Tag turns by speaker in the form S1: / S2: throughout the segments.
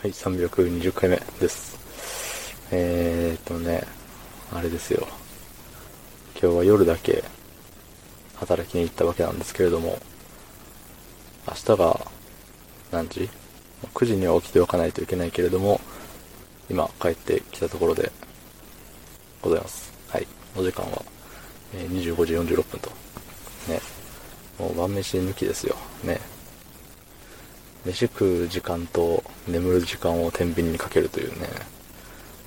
S1: はい、320回目です。えーっとね、あれですよ。今日は夜だけ働きに行ったわけなんですけれども、明日が何時 ?9 時には起きておかないといけないけれども、今帰ってきたところでございます。はい、お時間は、25時46分と。ね、もう晩飯抜きですよ。ね。飯食う時間と眠る時間を天秤にかけるというね、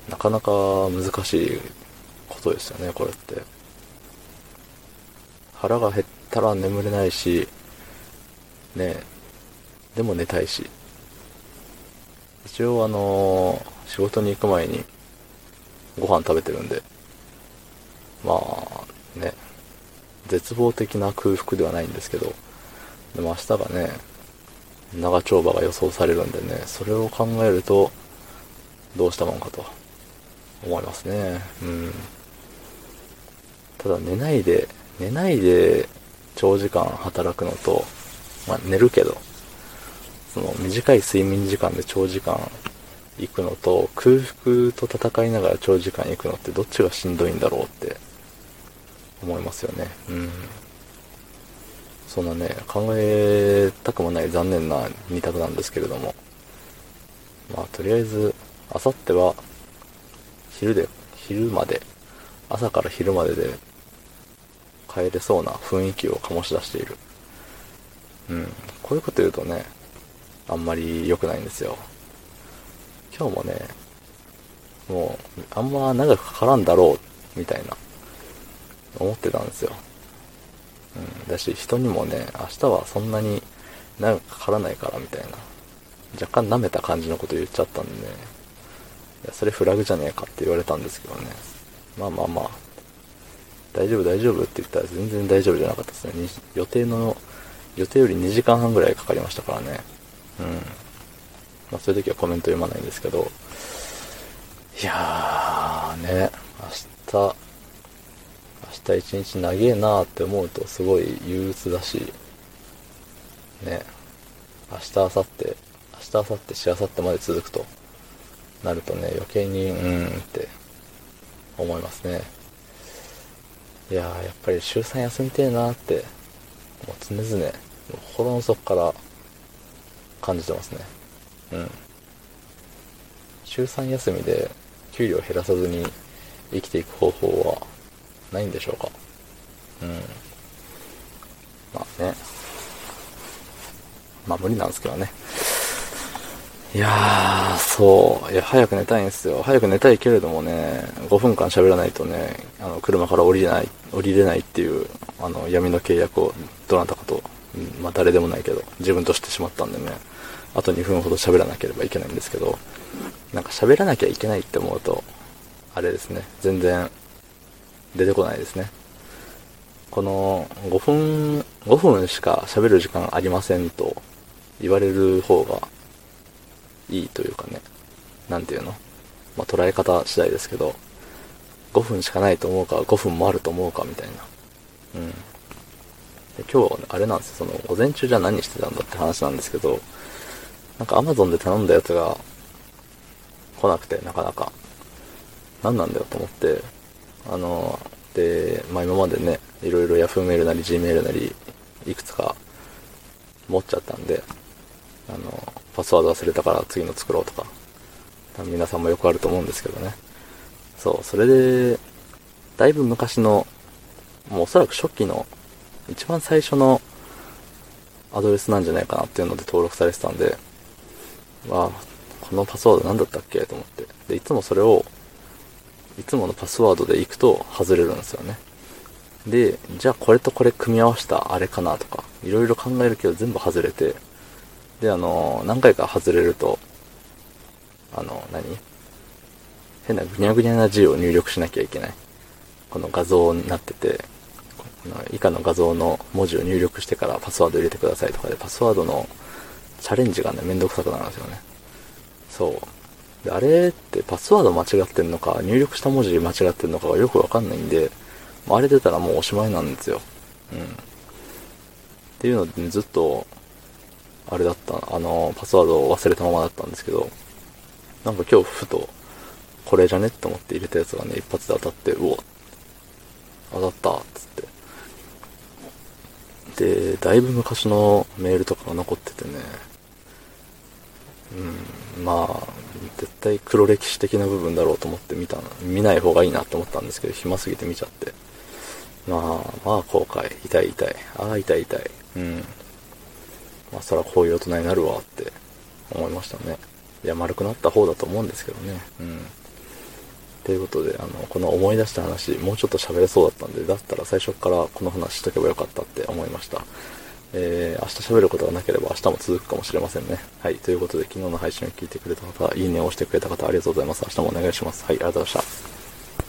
S1: なかなか難しいことですよね、これって。腹が減ったら眠れないし、ねでも寝たいし。一応あのー仕事に行く前にご飯食べてるんで、まあね、絶望的な空腹ではないんですけど、でも明日がね、長丁場が予想されるんでね、それを考えると、どうしたもんかと思いますね。うん。ただ寝ないで、寝ないで長時間働くのと、まあ寝るけど、その短い睡眠時間で長時間行くのと、空腹と戦いながら長時間行くのってどっちがしんどいんだろうって思いますよね。うん。そんなね、考えたくもない残念な二択なんですけれども。まあ、とりあえず、あさっては、昼で、昼まで、朝から昼までで、帰れそうな雰囲気を醸し出している。うん。こういうこと言うとね、あんまり良くないんですよ。今日もね、もう、あんま長くかからんだろう、みたいな、思ってたんですよ。うん、だし、人にもね、明日はそんなに長くかからないからみたいな、若干舐めた感じのこと言っちゃったんでね、いや、それフラグじゃねえかって言われたんですけどね。まあまあまあ、大丈夫大丈夫って言ったら全然大丈夫じゃなかったですね。予定の、予定より2時間半ぐらいかかりましたからね。うん。まあそういう時はコメント読まないんですけど、いやーね、明日、日一日長えなーって思うとすごい憂鬱だし、ね、明日、明後日、明日、明後日、しあさってまで続くとなるとね、余計に、うーんって思いますね。いやー、やっぱり週3休みてえなって、もう常々、もう心の底から感じてますね。うん。週3休みで給料減らさずに生きていく方法はないんでしょうかうん。まあね。まあ無理なんですけどね。いやー、そう。いや、早く寝たいんですよ。早く寝たいけれどもね、5分間喋らないとね、あの、車から降りれない、降りれないっていう、あの、闇の契約を、どなたかと、うんまあ誰でもないけど、自分としてしまったんでね、あと2分ほど喋らなければいけないんですけど、なんか喋らなきゃいけないって思うと、あれですね、全然出てこないですね。この5分、5分しか喋る時間ありませんと言われる方がいいというかね、なんていうの？まあ捉え方次第ですけど、5分しかないと思うか、5分もあると思うかみたいな。うん。で今日はね、あれなんですよ、その、午前中じゃ何してたんだって話なんですけど、なんか Amazon で頼んだやつが来なくて、なかなか。何なんだよと思って、あの、で、まあ今までね、いろいろ Yahoo メールなり Gmail なり、いくつか持っちゃったんで、あの、パスワード忘れたから次の作ろうとか、皆さんもよくあると思うんですけどね。そう、それで、だいぶ昔の、もうおそらく初期の、一番最初のアドレスなんじゃないかなっていうので登録されてたんで、わあ、このパスワード何だったっけと思って。で、いつもそれを、いつものパスワードで行くと外れるんですよね。で、じゃあこれとこれ組み合わせたあれかなとか、いろいろ考えるけど全部外れて、で、あの、何回か外れると、あの、何？変なぐにゃぐにゃな字を入力しなきゃいけない。この画像になってて、この以下の画像の文字を入力してからパスワード入れてくださいとかで、パスワードのチャレンジがね、めんどくさくなるんですよね。そう。あれってパスワード間違ってんのか、入力した文字間違ってんのかがよくわかんないんで、あれ出たらもうおしまいなんですよ。うん。っていうので、ね、ずっと、あれだった、あの、パスワードを忘れたままだったんですけど、なんか今日ふと、これじゃねって思って入れたやつがね、一発で当たって、うわ、当たったっつって。で、だいぶ昔のメールとかが残っててね、うん、まあ、絶対黒歴史的な部分だろうと思って見た、見ない方がいいなと思ったんですけど、暇すぎて見ちゃって。まあ、まあ後悔。痛い痛い。ああ、痛い痛い。うん。まあそらこういう大人になるわって思いましたね。いや、丸くなった方だと思うんですけどね。うん。ということで、あの、この思い出した話、もうちょっと喋れそうだったんで、だったら最初からこの話しとけばよかったって思いました。えー、明日喋ることがなければ明日も続くかもしれませんね。はい。ということで、昨日の配信を聞いてくれた方、いいねを押してくれた方、ありがとうございます。明日もお願いします。はい、ありがとうございました。